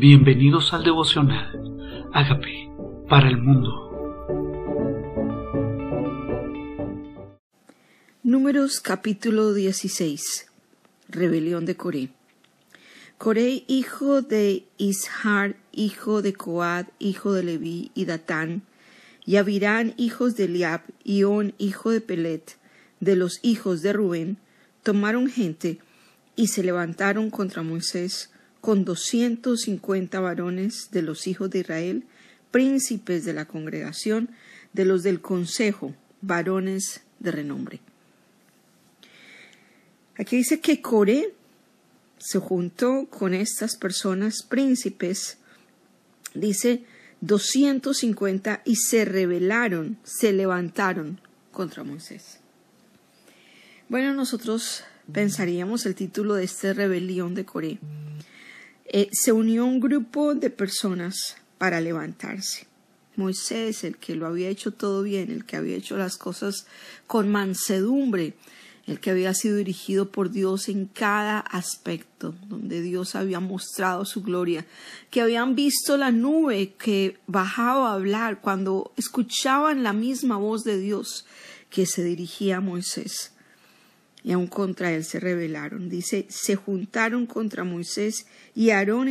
Bienvenidos al devocional. Hágame para el mundo. Números capítulo 16. Rebelión de Coré. Coré, hijo de Ishar, hijo de Coad, hijo de Leví y Datán, y Abirán, hijos de Eliab, y On, hijo de Pelet, de los hijos de Rubén, tomaron gente y se levantaron contra Moisés con doscientos cincuenta varones de los hijos de Israel, príncipes de la congregación, de los del consejo, varones de renombre. Aquí dice que Coré se juntó con estas personas príncipes, dice doscientos cincuenta y se rebelaron, se levantaron contra Moisés. Bueno, nosotros pensaríamos el título de esta rebelión de Coré eh, se unió un grupo de personas para levantarse. Moisés, el que lo había hecho todo bien, el que había hecho las cosas con mansedumbre, el que había sido dirigido por Dios en cada aspecto, donde Dios había mostrado su gloria, que habían visto la nube que bajaba a hablar cuando escuchaban la misma voz de Dios que se dirigía a Moisés y aun contra él se rebelaron. Dice, se juntaron contra Moisés y Aarón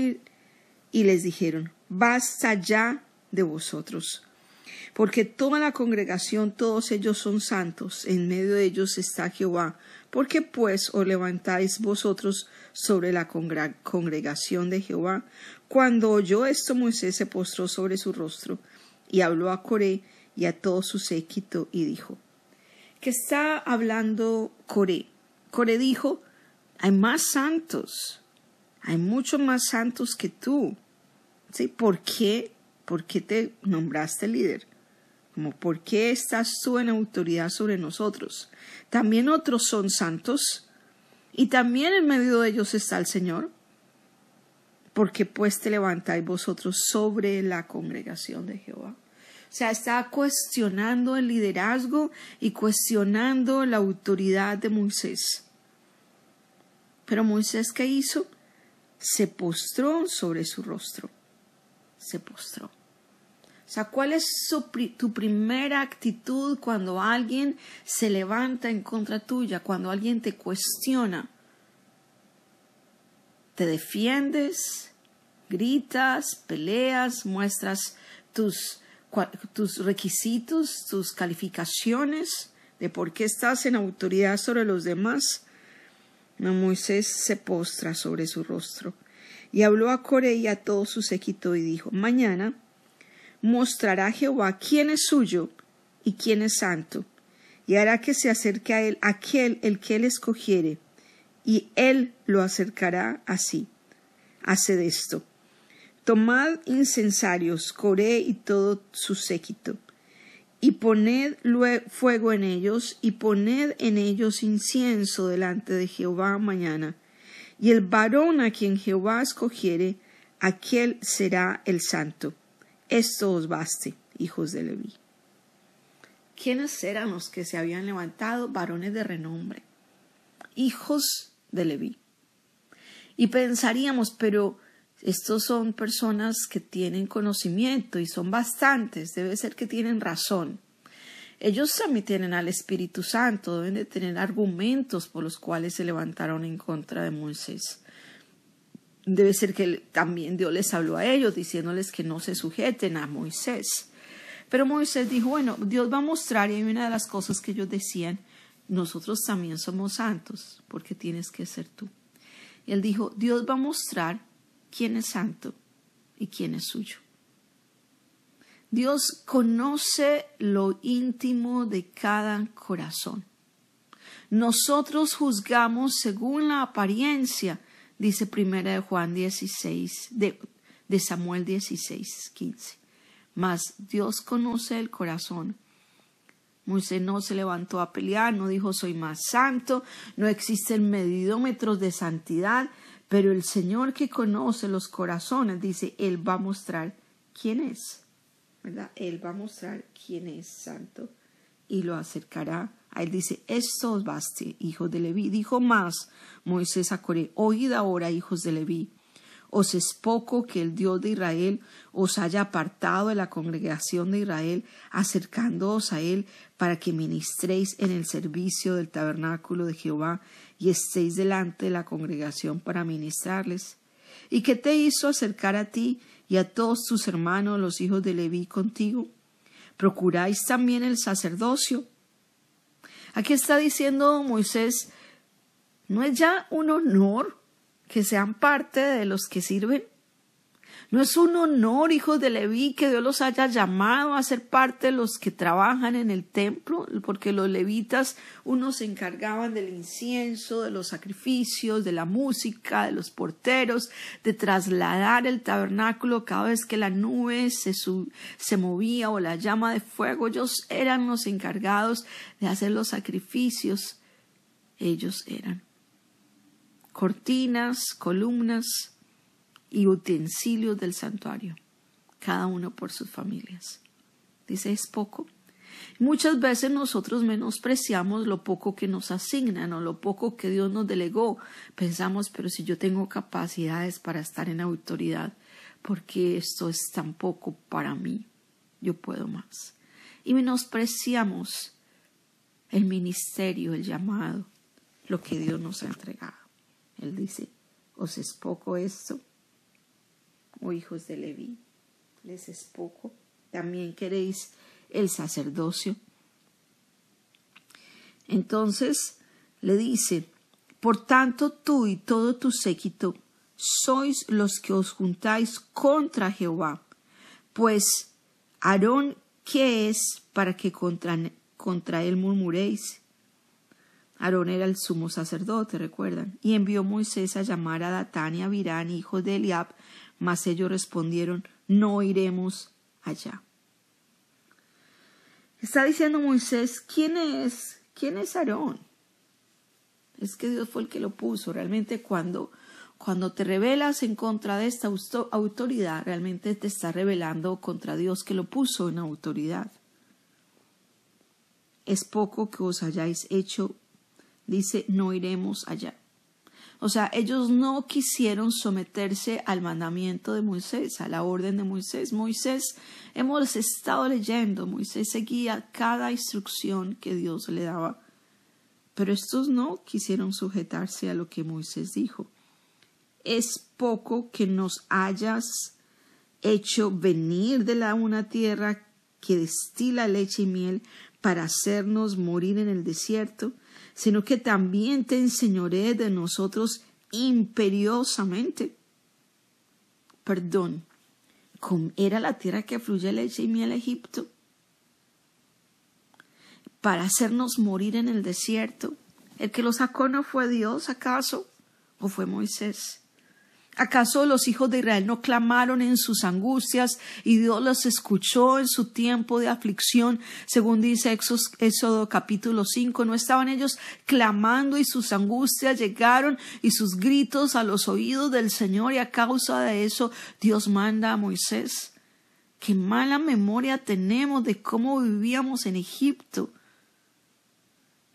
y, les dijeron, basta ya de vosotros, porque toda la congregación, todos ellos son santos, en medio de ellos está Jehová. ¿Por qué pues os levantáis vosotros sobre la congregación de Jehová? Cuando oyó esto Moisés se postró sobre su rostro y habló a Coré y a todo su séquito y dijo, que está hablando Coré. Coré dijo, hay más santos, hay muchos más santos que tú. ¿Sí? ¿Por qué? ¿Por qué te nombraste líder? Como, ¿por qué estás tú en autoridad sobre nosotros? También otros son santos y también en medio de ellos está el Señor. Porque pues te levantáis vosotros sobre la congregación de Jehová. Sea, está cuestionando el liderazgo y cuestionando la autoridad de Moisés. Pero Moisés, ¿qué hizo? Se postró sobre su rostro. Se postró. O sea, ¿cuál es tu primera actitud cuando alguien se levanta en contra tuya, cuando alguien te cuestiona? ¿Te defiendes? ¿Gritas? ¿Peleas? ¿Muestras tus tus requisitos, tus calificaciones de por qué estás en autoridad sobre los demás. Moisés se postra sobre su rostro y habló a Coré y a todo su séquito y dijo, mañana mostrará Jehová quién es suyo y quién es santo, y hará que se acerque a él aquel el que él escogiere, y él lo acercará así. Haced esto. Tomad incensarios, Coré y todo su séquito, y poned fuego en ellos, y poned en ellos incienso delante de Jehová mañana. Y el varón a quien Jehová escogiere, aquel será el santo. Esto os baste, hijos de Leví. ¿Quiénes eran los que se habían levantado? Varones de renombre, hijos de Leví. Y pensaríamos, pero estos son personas que tienen conocimiento y son bastantes, debe ser que tienen razón. Ellos también tienen al Espíritu Santo, deben de tener argumentos por los cuales se levantaron en contra de Moisés. Debe ser que también Dios les habló a ellos diciéndoles que no se sujeten a Moisés. Pero Moisés dijo, bueno, Dios va a mostrar, y hay una de las cosas que ellos decían, nosotros también somos santos, porque tienes que ser tú. Y él dijo, Dios va a mostrar quién es santo y quién es suyo. Dios conoce lo íntimo de cada corazón. Nosotros juzgamos según la apariencia, dice primera de Juan 16, de, de Samuel 16, 15. Mas Dios conoce el corazón. Moisés no se levantó a pelear, no dijo soy más santo, no existen medidómetros de santidad, pero el Señor que conoce los corazones dice, Él va a mostrar quién es, ¿verdad? Él va a mostrar quién es santo y lo acercará a él. Dice, esto os baste, hijos de Leví. Dijo más Moisés a Coré, oíd ahora, hijos de Leví, ¿Os es poco que el Dios de Israel os haya apartado de la congregación de Israel, acercándoos a él para que ministréis en el servicio del tabernáculo de Jehová y estéis delante de la congregación para ministrarles? ¿Y qué te hizo acercar a ti y a todos tus hermanos, los hijos de Leví, contigo? ¿Procuráis también el sacerdocio? Aquí está diciendo Moisés, ¿no es ya un honor que sean parte de los que sirven? ¿No es un honor, hijos de Leví, que Dios los haya llamado a ser parte de los que trabajan en el templo? Porque los levitas, unos se encargaban del incienso, de los sacrificios, de la música, de los porteros, de trasladar el tabernáculo cada vez que la nube se, se movía o la llama de fuego. Ellos eran los encargados de hacer los sacrificios. Ellos eran cortinas, columnas y utensilios del santuario, cada uno por sus familias. Dice, es poco. Muchas veces nosotros menospreciamos lo poco que nos asignan o lo poco que Dios nos delegó. Pensamos, pero si yo tengo capacidades para estar en autoridad, ¿por qué esto es tan poco para mí? Yo puedo más. Y menospreciamos el ministerio, el llamado, lo que Dios nos ha entregado. Él dice, ¿os es poco esto? Oh hijos de Leví, ¿les es poco? ¿También queréis el sacerdocio? Entonces le dice, por tanto tú y todo tu séquito sois los que os juntáis contra Jehová, pues Aarón, ¿qué es para que contra, contra él murmuréis? Aarón era el sumo sacerdote, recuerdan, y envió Moisés a llamar a Datán y a Virán, hijos de Eliab, mas ellos respondieron, no iremos allá. Está diciendo Moisés, ¿quién es? ¿Quién es Aarón? Es que Dios fue el que lo puso. Realmente cuando, cuando te rebelas en contra de esta autoridad, realmente te está rebelando contra Dios que lo puso en autoridad. Es poco que os hayáis hecho dice, no iremos allá. O sea, ellos no quisieron someterse al mandamiento de Moisés, a la orden de Moisés. Moisés, hemos estado leyendo, Moisés seguía cada instrucción que Dios le daba. Pero estos no quisieron sujetarse a lo que Moisés dijo. Es poco que nos hayas hecho venir de la una tierra que destila leche y miel para hacernos morir en el desierto sino que también te enseñaré de nosotros imperiosamente. Perdón, era la tierra que fluye leche Egipto, para hacernos morir en el desierto. ¿El que lo sacó no fue Dios, acaso? ¿O fue Moisés? ¿Acaso los hijos de Israel no clamaron en sus angustias y Dios los escuchó en su tiempo de aflicción? Según dice Éxodo capítulo 5, ¿no estaban ellos clamando y sus angustias llegaron y sus gritos a los oídos del Señor y a causa de eso Dios manda a Moisés? Qué mala memoria tenemos de cómo vivíamos en Egipto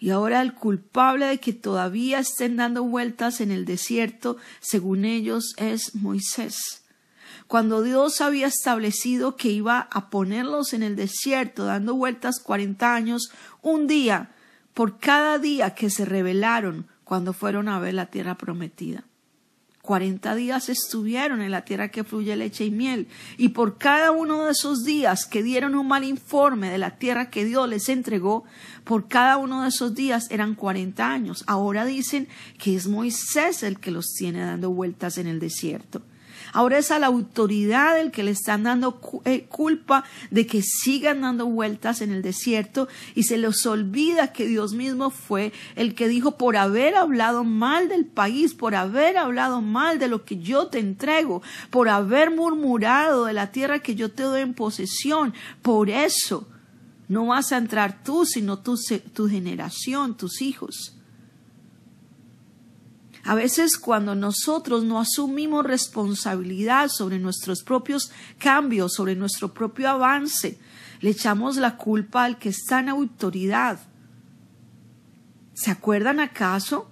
y ahora el culpable de que todavía estén dando vueltas en el desierto, según ellos, es Moisés. Cuando Dios había establecido que iba a ponerlos en el desierto, dando vueltas cuarenta años, un día por cada día que se rebelaron cuando fueron a ver la tierra prometida. Cuarenta días estuvieron en la tierra que fluye leche y miel, y por cada uno de esos días que dieron un mal informe de la tierra que Dios les entregó, por cada uno de esos días eran cuarenta años. Ahora dicen que es Moisés el que los tiene dando vueltas en el desierto. Ahora es a la autoridad el que le están dando eh, culpa de que sigan dando vueltas en el desierto y se les olvida que Dios mismo fue el que dijo por haber hablado mal del país, por haber hablado mal de lo que yo te entrego, por haber murmurado de la tierra que yo te doy en posesión, por eso no vas a entrar tú, sino tu, tu generación, tus hijos. A veces cuando nosotros no asumimos responsabilidad sobre nuestros propios cambios, sobre nuestro propio avance, le echamos la culpa al que está en autoridad. ¿Se acuerdan acaso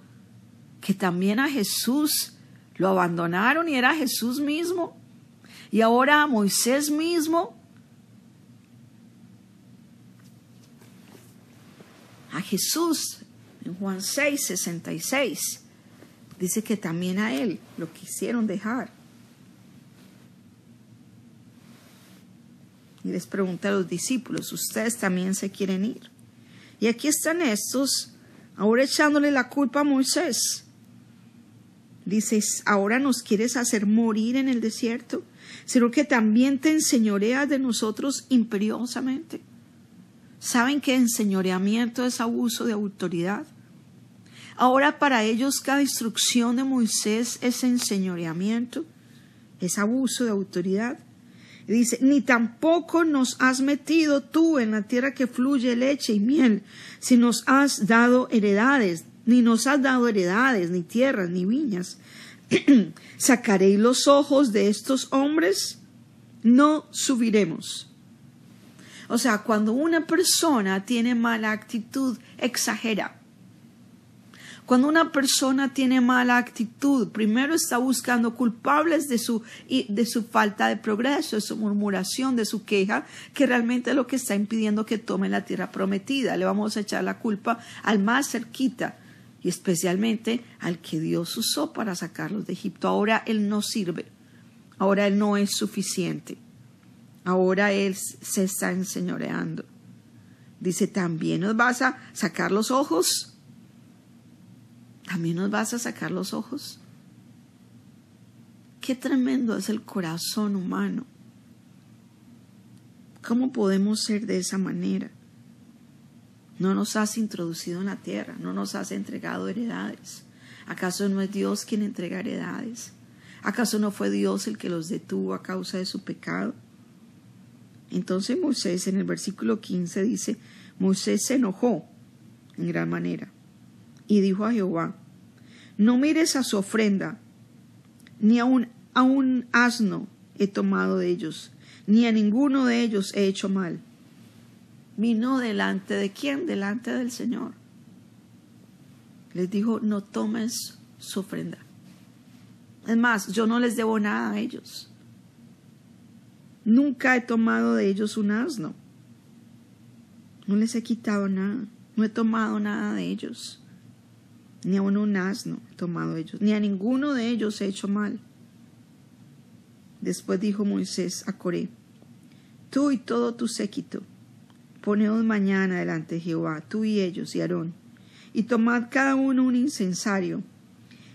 que también a Jesús lo abandonaron y era Jesús mismo. Y ahora Moisés mismo. A Jesús en Juan 6, 66 dice que también a él lo quisieron dejar. Y les pregunta a los discípulos, ¿ustedes también se quieren ir? Y aquí están estos, ahora echándole la culpa a Moisés. Dices, ahora nos quieres hacer morir en el desierto, sino que también te enseñoreas de nosotros imperiosamente. ¿Saben que enseñoreamiento es abuso de autoridad? Ahora para ellos cada instrucción de Moisés es enseñoreamiento, es abuso de autoridad. dice, ni tampoco nos has metido tú en la tierra que fluye leche y miel, si nos has dado heredades, ni nos has dado heredades, ni tierras, ni viñas. ¿Sacaréis los ojos de estos hombres? No subiremos. O sea, cuando una persona tiene mala actitud, exagera. Cuando una persona tiene mala actitud, primero está buscando culpables de su, de su falta de progreso, de su murmuración, de su queja, que realmente es lo que está impidiendo que tome la tierra prometida. Le vamos a echar la culpa al más cerquita y especialmente al que Dios usó para sacarlos de Egipto. Ahora Él no sirve, ahora Él no es suficiente, ahora Él se está enseñoreando. Dice, también nos vas a sacar los ojos ¿también nos vas a sacar los ojos? Qué tremendo es el corazón humano. ¿Cómo podemos ser de esa manera? No nos has introducido en la tierra, no nos has entregado heredades. ¿Acaso no es Dios quien entrega heredades? ¿Acaso no fue Dios el que los detuvo a causa de su pecado? Entonces Moisés en el versículo 15 dice, Moisés se enojó en gran manera y dijo a Jehová, no mires a su ofrenda, ni a un, a un asno he tomado de ellos, ni a ninguno de ellos he hecho mal. Vino delante de quién? Delante del Señor. Les dijo, no tomes su ofrenda. Es más, yo no les debo nada a ellos. Nunca he tomado de ellos un asno. No les he quitado nada. No he tomado nada de ellos ni a un asno tomado ellos, ni a ninguno de ellos he hecho mal. Después dijo Moisés a Coré, tú y todo tu séquito, poneos mañana delante de Jehová, tú y ellos y Aarón, y tomad cada uno un incensario,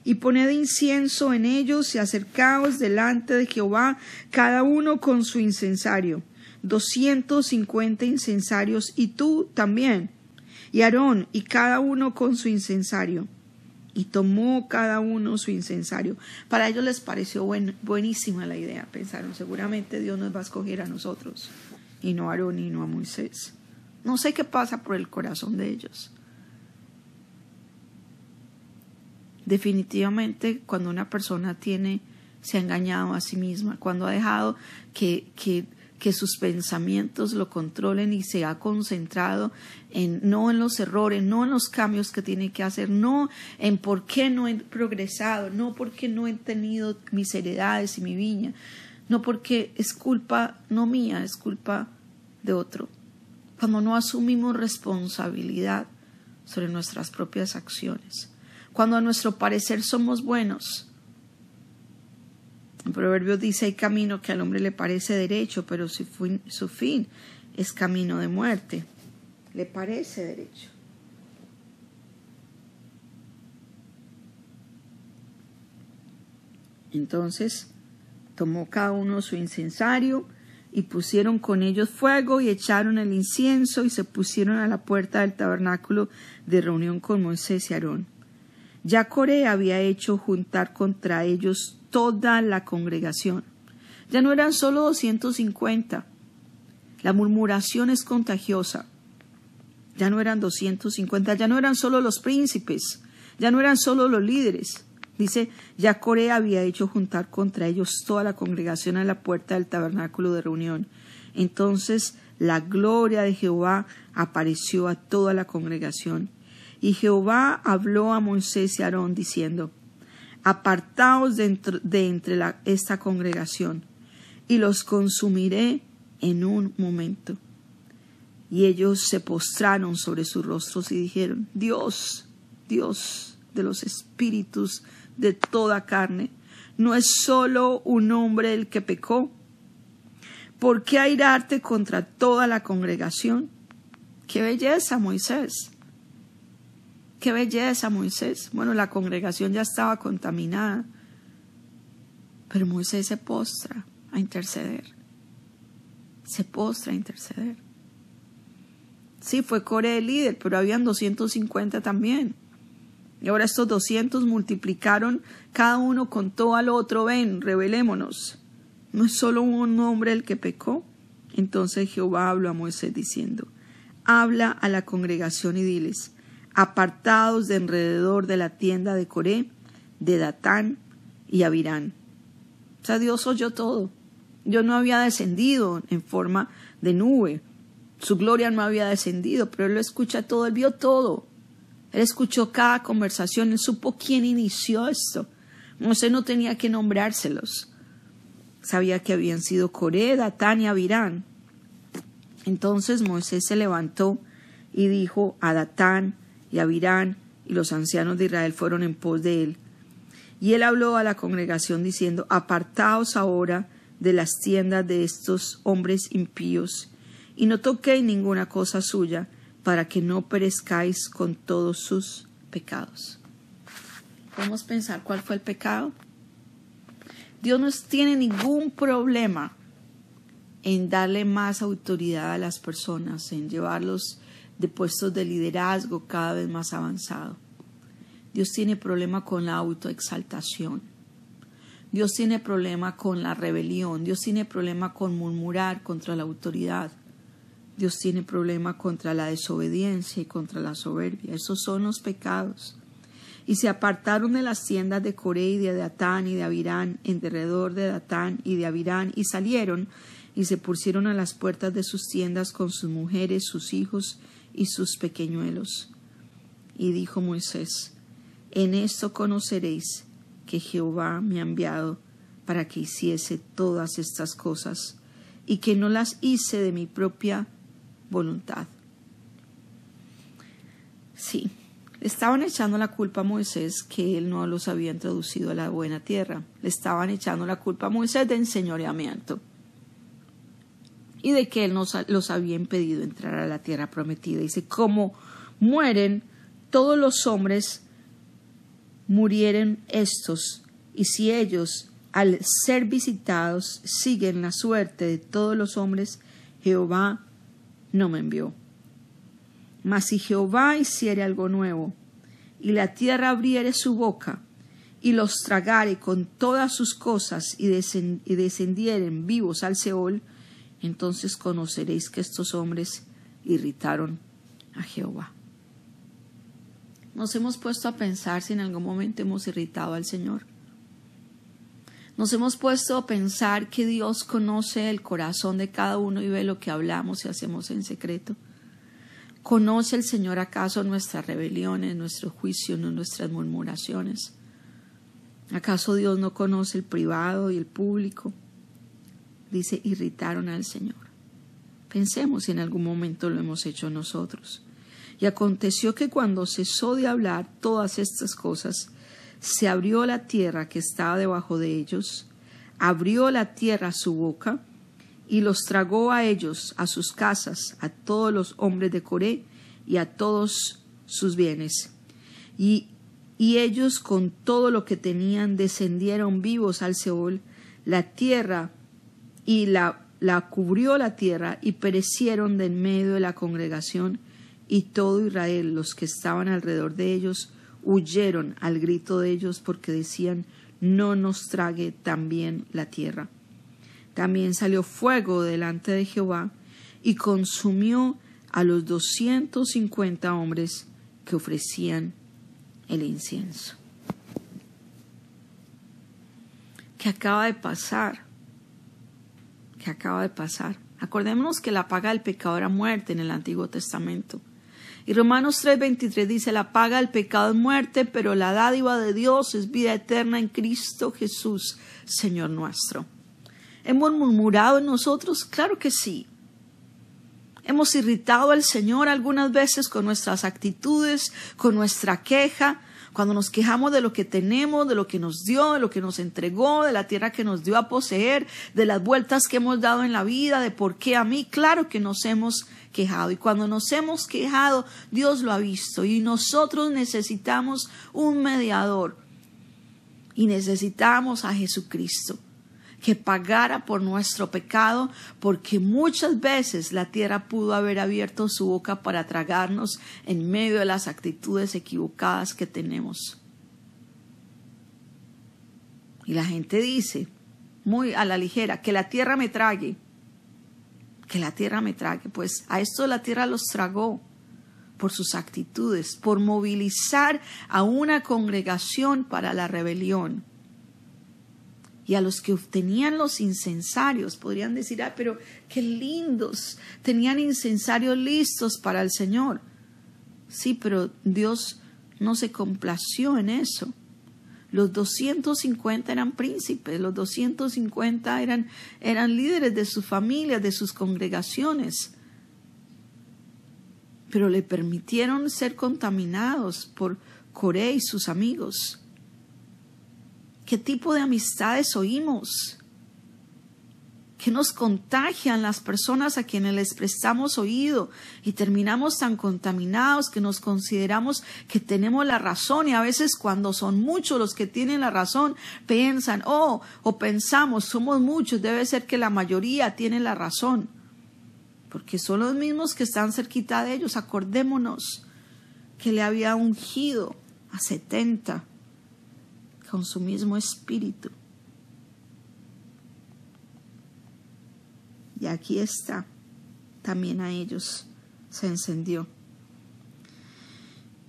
y poned incienso en ellos y acercaos delante de Jehová, cada uno con su incensario, doscientos cincuenta incensarios, y tú también, y Aarón, y cada uno con su incensario y tomó cada uno su incensario. Para ellos les pareció buenísima la idea. Pensaron, seguramente Dios nos va a escoger a nosotros y no a Aarón y no a Moisés. No sé qué pasa por el corazón de ellos. Definitivamente cuando una persona tiene, se ha engañado a sí misma, cuando ha dejado que, que que sus pensamientos lo controlen y se ha concentrado en no en los errores, no en los cambios que tiene que hacer, no en por qué no he progresado, no porque no he tenido mis heredades y mi viña, no porque es culpa no mía, es culpa de otro. Cuando no asumimos responsabilidad sobre nuestras propias acciones, cuando a nuestro parecer somos buenos, en Proverbios dice, hay camino que al hombre le parece derecho, pero su fin, su fin es camino de muerte. Le parece derecho. Entonces tomó cada uno su incensario y pusieron con ellos fuego y echaron el incienso y se pusieron a la puerta del tabernáculo de reunión con Moisés y Aarón. Ya Coré había hecho juntar contra ellos toda la congregación. Ya no eran solo 250. La murmuración es contagiosa. Ya no eran 250, ya no eran solo los príncipes, ya no eran solo los líderes. Dice, ya Corea había hecho juntar contra ellos toda la congregación a la puerta del tabernáculo de reunión. Entonces la gloria de Jehová apareció a toda la congregación. Y Jehová habló a Moisés y Aarón diciendo, apartaos de entre, de entre esta congregación, y los consumiré en un momento. Y ellos se postraron sobre sus rostros y dijeron, Dios, Dios de los espíritus de toda carne, no es solo un hombre el que pecó. ¿Por qué airarte contra toda la congregación? ¡Qué belleza, Moisés! ¡Qué belleza, Moisés! Bueno, la congregación ya estaba contaminada, pero Moisés se postra a interceder. Se postra a interceder. Sí, fue Core el líder, pero habían 250 también. Y ahora estos 200 multiplicaron, cada uno contó al otro, ven, revelémonos. No es solo un hombre el que pecó. Entonces Jehová habló a Moisés diciendo, habla a la congregación y diles, apartados de alrededor de la tienda de Coré, de Datán y Abirán. O sea, Dios oyó todo. Yo no había descendido en forma de nube. Su gloria no había descendido, pero Él lo escucha todo, Él vio todo. Él escuchó cada conversación, Él supo quién inició esto. Moisés no tenía que nombrárselos. Sabía que habían sido Coré, Datán y Abirán. Entonces Moisés se levantó y dijo a Datán y Abirán, y los ancianos de Israel fueron en pos de él. Y él habló a la congregación diciendo, Apartaos ahora de las tiendas de estos hombres impíos, y no toquéis ninguna cosa suya, para que no perezcáis con todos sus pecados. ¿Podemos pensar cuál fue el pecado? Dios no tiene ningún problema en darle más autoridad a las personas, en llevarlos de puestos de liderazgo cada vez más avanzado. Dios tiene problema con la autoexaltación. Dios tiene problema con la rebelión. Dios tiene problema con murmurar contra la autoridad. Dios tiene problema contra la desobediencia y contra la soberbia. Esos son los pecados. Y se apartaron de las tiendas de Coré y de Datán y de Abirán, en derredor de Datán y de Abirán, y salieron y se pusieron a las puertas de sus tiendas con sus mujeres, sus hijos y sus pequeñuelos. Y dijo Moisés, En esto conoceréis que Jehová me ha enviado para que hiciese todas estas cosas, y que no las hice de mi propia voluntad. Sí, le estaban echando la culpa a Moisés que él no los había introducido a la buena tierra. Le estaban echando la culpa a Moisés de enseñoreamiento y de que Él nos, los había impedido entrar a la tierra prometida. Dice, como mueren todos los hombres, murieren estos, y si ellos, al ser visitados, siguen la suerte de todos los hombres, Jehová no me envió. Mas si Jehová hiciere algo nuevo, y la tierra abriere su boca, y los tragare con todas sus cosas, y, y descendieren vivos al Seol, entonces conoceréis que estos hombres irritaron a Jehová. Nos hemos puesto a pensar si en algún momento hemos irritado al Señor. Nos hemos puesto a pensar que Dios conoce el corazón de cada uno y ve lo que hablamos y hacemos en secreto. ¿Conoce el Señor acaso nuestras rebeliones, nuestro juicio, nuestras murmuraciones? ¿Acaso Dios no conoce el privado y el público? Dice, irritaron al Señor. Pensemos si en algún momento lo hemos hecho nosotros. Y aconteció que cuando cesó de hablar todas estas cosas, se abrió la tierra que estaba debajo de ellos, abrió la tierra su boca, y los tragó a ellos, a sus casas, a todos los hombres de Coré y a todos sus bienes. Y, y ellos con todo lo que tenían descendieron vivos al Seol, la tierra y la, la cubrió la tierra y perecieron de en medio de la congregación y todo Israel, los que estaban alrededor de ellos, huyeron al grito de ellos porque decían, no nos trague también la tierra. También salió fuego delante de Jehová y consumió a los doscientos cincuenta hombres que ofrecían el incienso. ¿Qué acaba de pasar? Acaba de pasar. Acordémonos que la paga del pecado era muerte en el Antiguo Testamento. Y Romanos 3:23 dice, la paga del pecado es muerte, pero la dádiva de Dios es vida eterna en Cristo Jesús, Señor nuestro. ¿Hemos murmurado en nosotros? Claro que sí. Hemos irritado al Señor algunas veces con nuestras actitudes, con nuestra queja, cuando nos quejamos de lo que tenemos, de lo que nos dio, de lo que nos entregó, de la tierra que nos dio a poseer, de las vueltas que hemos dado en la vida, de por qué a mí, claro que nos hemos quejado. Y cuando nos hemos quejado, Dios lo ha visto. Y nosotros necesitamos un mediador. Y necesitamos a Jesucristo que pagara por nuestro pecado, porque muchas veces la tierra pudo haber abierto su boca para tragarnos en medio de las actitudes equivocadas que tenemos. Y la gente dice, muy a la ligera, que la tierra me trague, que la tierra me trague. Pues a esto la tierra los tragó por sus actitudes, por movilizar a una congregación para la rebelión y a los que obtenían los incensarios podrían decir, ah, pero qué lindos, tenían incensarios listos para el Señor. Sí, pero Dios no se complació en eso. Los 250 eran príncipes, los 250 eran, eran líderes de sus familias, de sus congregaciones, pero le permitieron ser contaminados por Coré y sus amigos. ¿Qué tipo de amistades oímos? ¿Qué nos contagian las personas a quienes les prestamos oído y terminamos tan contaminados que nos consideramos que tenemos la razón y a veces cuando son muchos los que tienen la razón piensan, oh, o pensamos, somos muchos, debe ser que la mayoría tiene la razón, porque son los mismos que están cerquita de ellos. Acordémonos que le había ungido a setenta con su mismo espíritu. Y aquí está, también a ellos se encendió.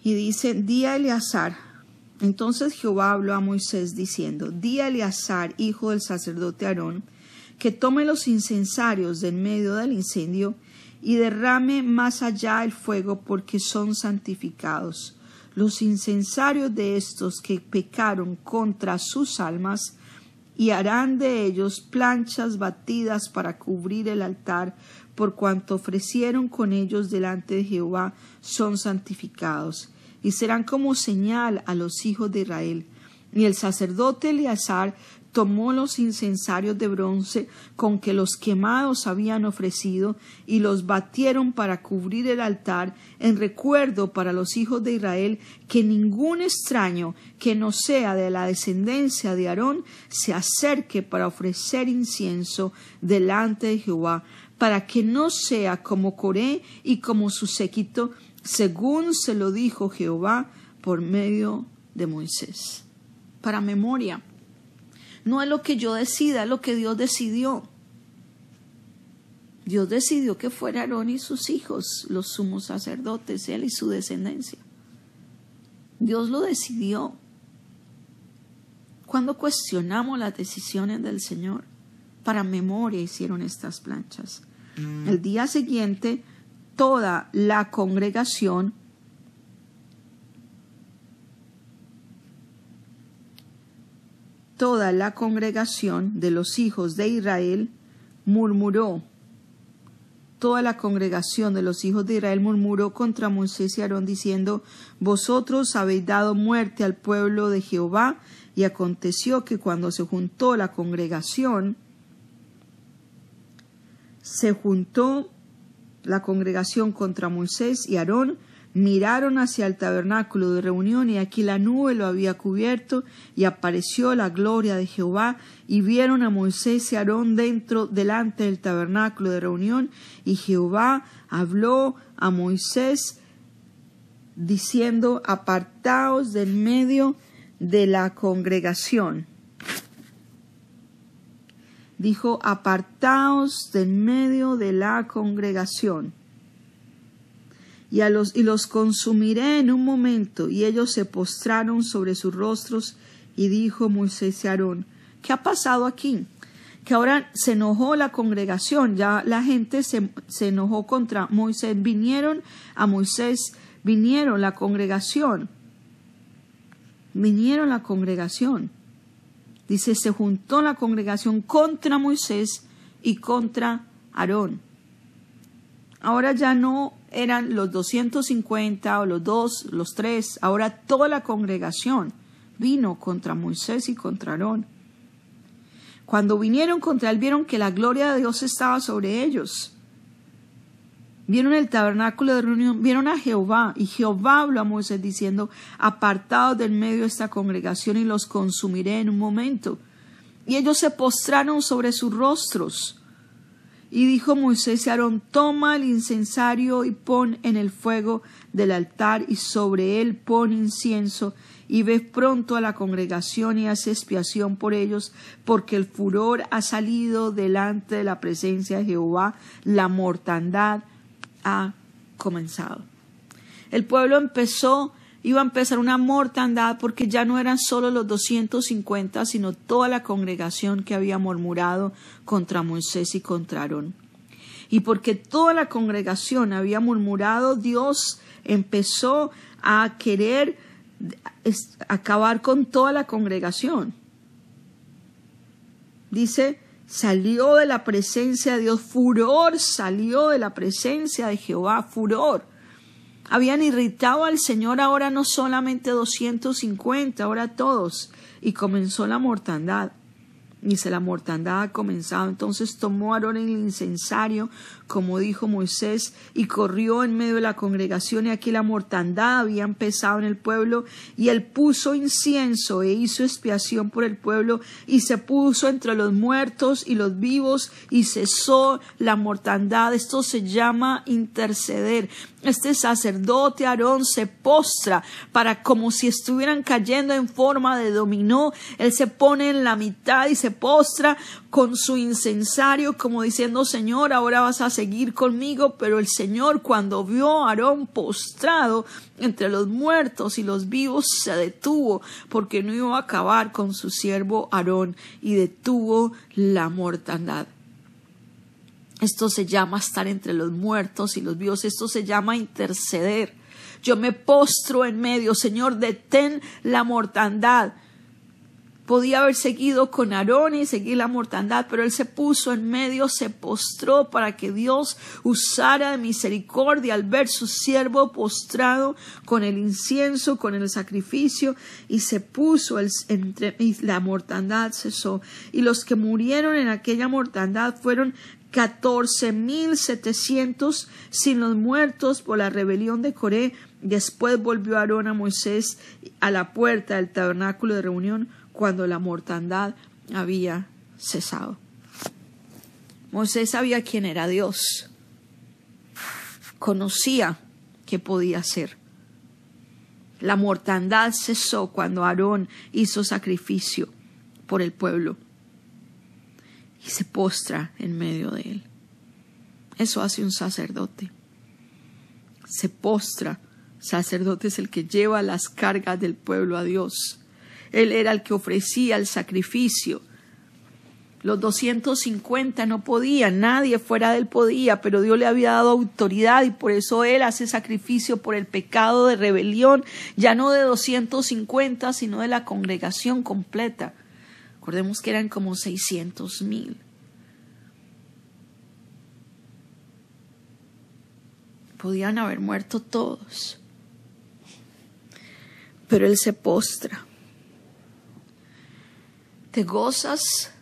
Y dice, di a Eleazar. Entonces Jehová habló a Moisés diciendo, di a Eleazar, hijo del sacerdote Aarón, que tome los incensarios del medio del incendio y derrame más allá el fuego porque son santificados los incensarios de estos que pecaron contra sus almas, y harán de ellos planchas batidas para cubrir el altar, por cuanto ofrecieron con ellos delante de Jehová, son santificados, y serán como señal a los hijos de Israel. Y el sacerdote Eleazar tomó los incensarios de bronce con que los quemados habían ofrecido y los batieron para cubrir el altar en recuerdo para los hijos de Israel que ningún extraño que no sea de la descendencia de Aarón se acerque para ofrecer incienso delante de Jehová para que no sea como Coré y como su séquito según se lo dijo Jehová por medio de Moisés. Para memoria, no es lo que yo decida, es lo que Dios decidió. Dios decidió que fuera Aarón y sus hijos, los sumos sacerdotes, él y su descendencia. Dios lo decidió. Cuando cuestionamos las decisiones del Señor, para memoria hicieron estas planchas. Mm. El día siguiente, toda la congregación toda la congregación de los hijos de Israel murmuró. Toda la congregación de los hijos de Israel murmuró contra Moisés y Aarón diciendo, Vosotros habéis dado muerte al pueblo de Jehová. Y aconteció que cuando se juntó la congregación, se juntó la congregación contra Moisés y Aarón miraron hacia el tabernáculo de reunión y aquí la nube lo había cubierto y apareció la gloria de Jehová y vieron a Moisés y Aarón dentro delante del tabernáculo de reunión y Jehová habló a Moisés diciendo apartaos del medio de la congregación dijo apartaos del medio de la congregación y, a los, y los consumiré en un momento. Y ellos se postraron sobre sus rostros y dijo Moisés y Aarón, ¿qué ha pasado aquí? Que ahora se enojó la congregación, ya la gente se, se enojó contra Moisés. Vinieron a Moisés vinieron la congregación. Vinieron la congregación. Dice, se juntó la congregación contra Moisés y contra Aarón. Ahora ya no eran los 250 o los dos, los tres, ahora toda la congregación vino contra Moisés y contra Aarón. Cuando vinieron contra él, vieron que la gloria de Dios estaba sobre ellos. Vieron el tabernáculo de reunión, vieron a Jehová, y Jehová habló a Moisés diciendo, apartados del medio de esta congregación y los consumiré en un momento. Y ellos se postraron sobre sus rostros. Y dijo Moisés y Aarón, toma el incensario y pon en el fuego del altar y sobre él pon incienso y ve pronto a la congregación y hace expiación por ellos, porque el furor ha salido delante de la presencia de Jehová, la mortandad ha comenzado. El pueblo empezó iba a empezar una mortandad porque ya no eran solo los 250, sino toda la congregación que había murmurado contra Moisés y contra Aarón. Y porque toda la congregación había murmurado, Dios empezó a querer acabar con toda la congregación. Dice, salió de la presencia de Dios, furor salió de la presencia de Jehová, furor habían irritado al Señor ahora no solamente 250, ahora todos, y comenzó la mortandad. Dice, la mortandad ha comenzado. Entonces tomó Aarón el incensario, como dijo Moisés, y corrió en medio de la congregación, y aquí la mortandad había empezado en el pueblo, y él puso incienso e hizo expiación por el pueblo, y se puso entre los muertos y los vivos, y cesó la mortandad. Esto se llama interceder. Este sacerdote Aarón se postra para como si estuvieran cayendo en forma de dominó. Él se pone en la mitad y se postra con su incensario como diciendo Señor, ahora vas a seguir conmigo. Pero el Señor cuando vio a Aarón postrado entre los muertos y los vivos se detuvo porque no iba a acabar con su siervo Aarón y detuvo la mortandad. Esto se llama estar entre los muertos y los vivos. Esto se llama interceder. Yo me postro en medio. Señor, detén la mortandad. Podía haber seguido con Aarón y seguir la mortandad, pero él se puso en medio, se postró para que Dios usara de misericordia al ver su siervo postrado con el incienso, con el sacrificio, y se puso entre, y la mortandad cesó. Y los que murieron en aquella mortandad fueron catorce mil setecientos sin los muertos por la rebelión de Coré. Después volvió Aarón a Moisés a la puerta del tabernáculo de reunión cuando la mortandad había cesado. Moisés sabía quién era Dios. Conocía qué podía hacer. La mortandad cesó cuando Aarón hizo sacrificio por el pueblo y se postra en medio de él. Eso hace un sacerdote. Se postra. Sacerdote es el que lleva las cargas del pueblo a Dios. Él era el que ofrecía el sacrificio. Los 250 no podían, nadie fuera de él podía, pero Dios le había dado autoridad y por eso él hace sacrificio por el pecado de rebelión, ya no de 250, sino de la congregación completa. Recordemos que eran como seiscientos mil. Podían haber muerto todos. Pero Él se postra. ¿Te gozas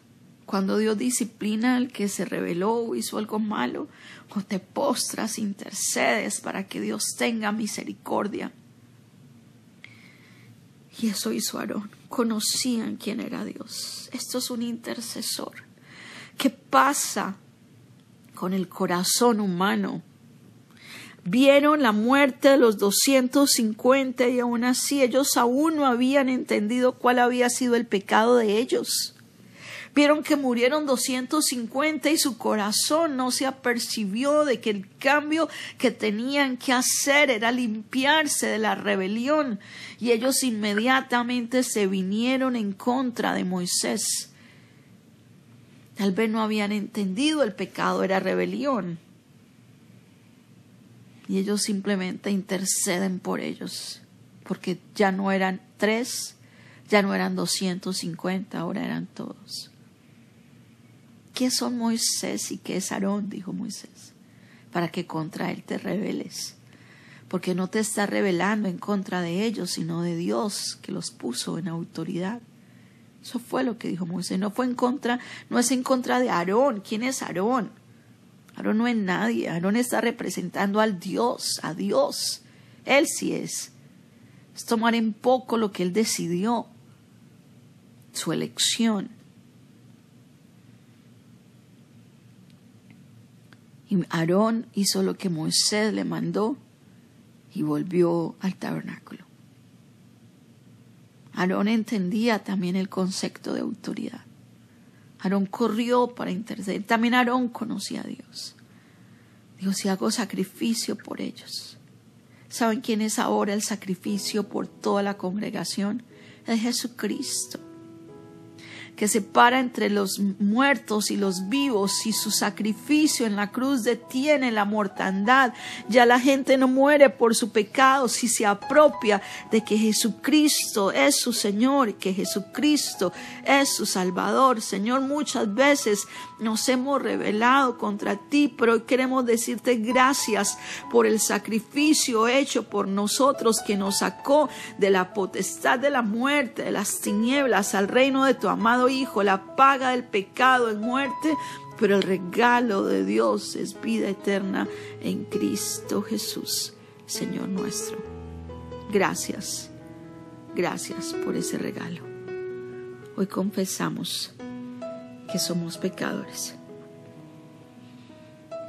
cuando Dios disciplina al que se rebeló o hizo algo malo? ¿O te postras, intercedes para que Dios tenga misericordia? Y eso hizo Aarón. Conocían quién era Dios. Esto es un intercesor. ¿Qué pasa con el corazón humano? Vieron la muerte de los 250 y aún así ellos aún no habían entendido cuál había sido el pecado de ellos. Vieron que murieron 250 y su corazón no se apercibió de que el cambio que tenían que hacer era limpiarse de la rebelión y ellos inmediatamente se vinieron en contra de Moisés. Tal vez no habían entendido el pecado era rebelión. Y ellos simplemente interceden por ellos, porque ya no eran tres, ya no eran 250, ahora eran todos. ¿Qué son Moisés y qué es Aarón? dijo Moisés, para que contra él te rebeles. Porque no te está rebelando en contra de ellos, sino de Dios que los puso en autoridad. Eso fue lo que dijo Moisés. No fue en contra, no es en contra de Aarón. ¿Quién es Aarón? Aarón no es nadie. Aarón está representando al Dios, a Dios. Él sí es. Es tomar en poco lo que él decidió, su elección. Y Aarón hizo lo que Moisés le mandó y volvió al tabernáculo. Aarón entendía también el concepto de autoridad. Aarón corrió para interceder. También Aarón conocía a Dios. Dijo, si hago sacrificio por ellos. ¿Saben quién es ahora el sacrificio por toda la congregación? Es Jesucristo que separa entre los muertos y los vivos y su sacrificio en la cruz detiene la mortandad. Ya la gente no muere por su pecado si se apropia de que Jesucristo es su Señor, que Jesucristo es su Salvador. Señor, muchas veces nos hemos rebelado contra ti, pero hoy queremos decirte gracias por el sacrificio hecho por nosotros que nos sacó de la potestad de la muerte, de las tinieblas al reino de tu amado Hijo, la paga del pecado es muerte, pero el regalo de Dios es vida eterna en Cristo Jesús, Señor nuestro. Gracias, gracias por ese regalo. Hoy confesamos que somos pecadores.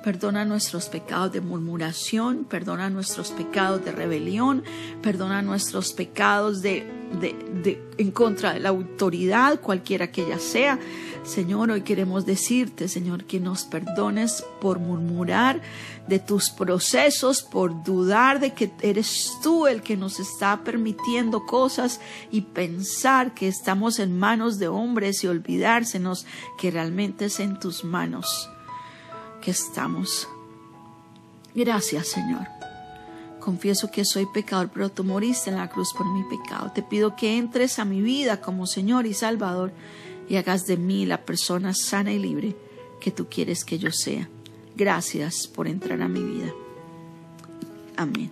Perdona nuestros pecados de murmuración, perdona nuestros pecados de rebelión, perdona nuestros pecados de de, en contra de la autoridad, cualquiera que ella sea. Señor, hoy queremos decirte, Señor, que nos perdones por murmurar de tus procesos, por dudar de que eres tú el que nos está permitiendo cosas y pensar que estamos en manos de hombres y olvidársenos que realmente es en tus manos estamos. Gracias, Señor. Confieso que soy pecador, pero tú moriste en la cruz por mi pecado. Te pido que entres a mi vida como Señor y Salvador y hagas de mí la persona sana y libre que tú quieres que yo sea. Gracias por entrar a mi vida. Amén.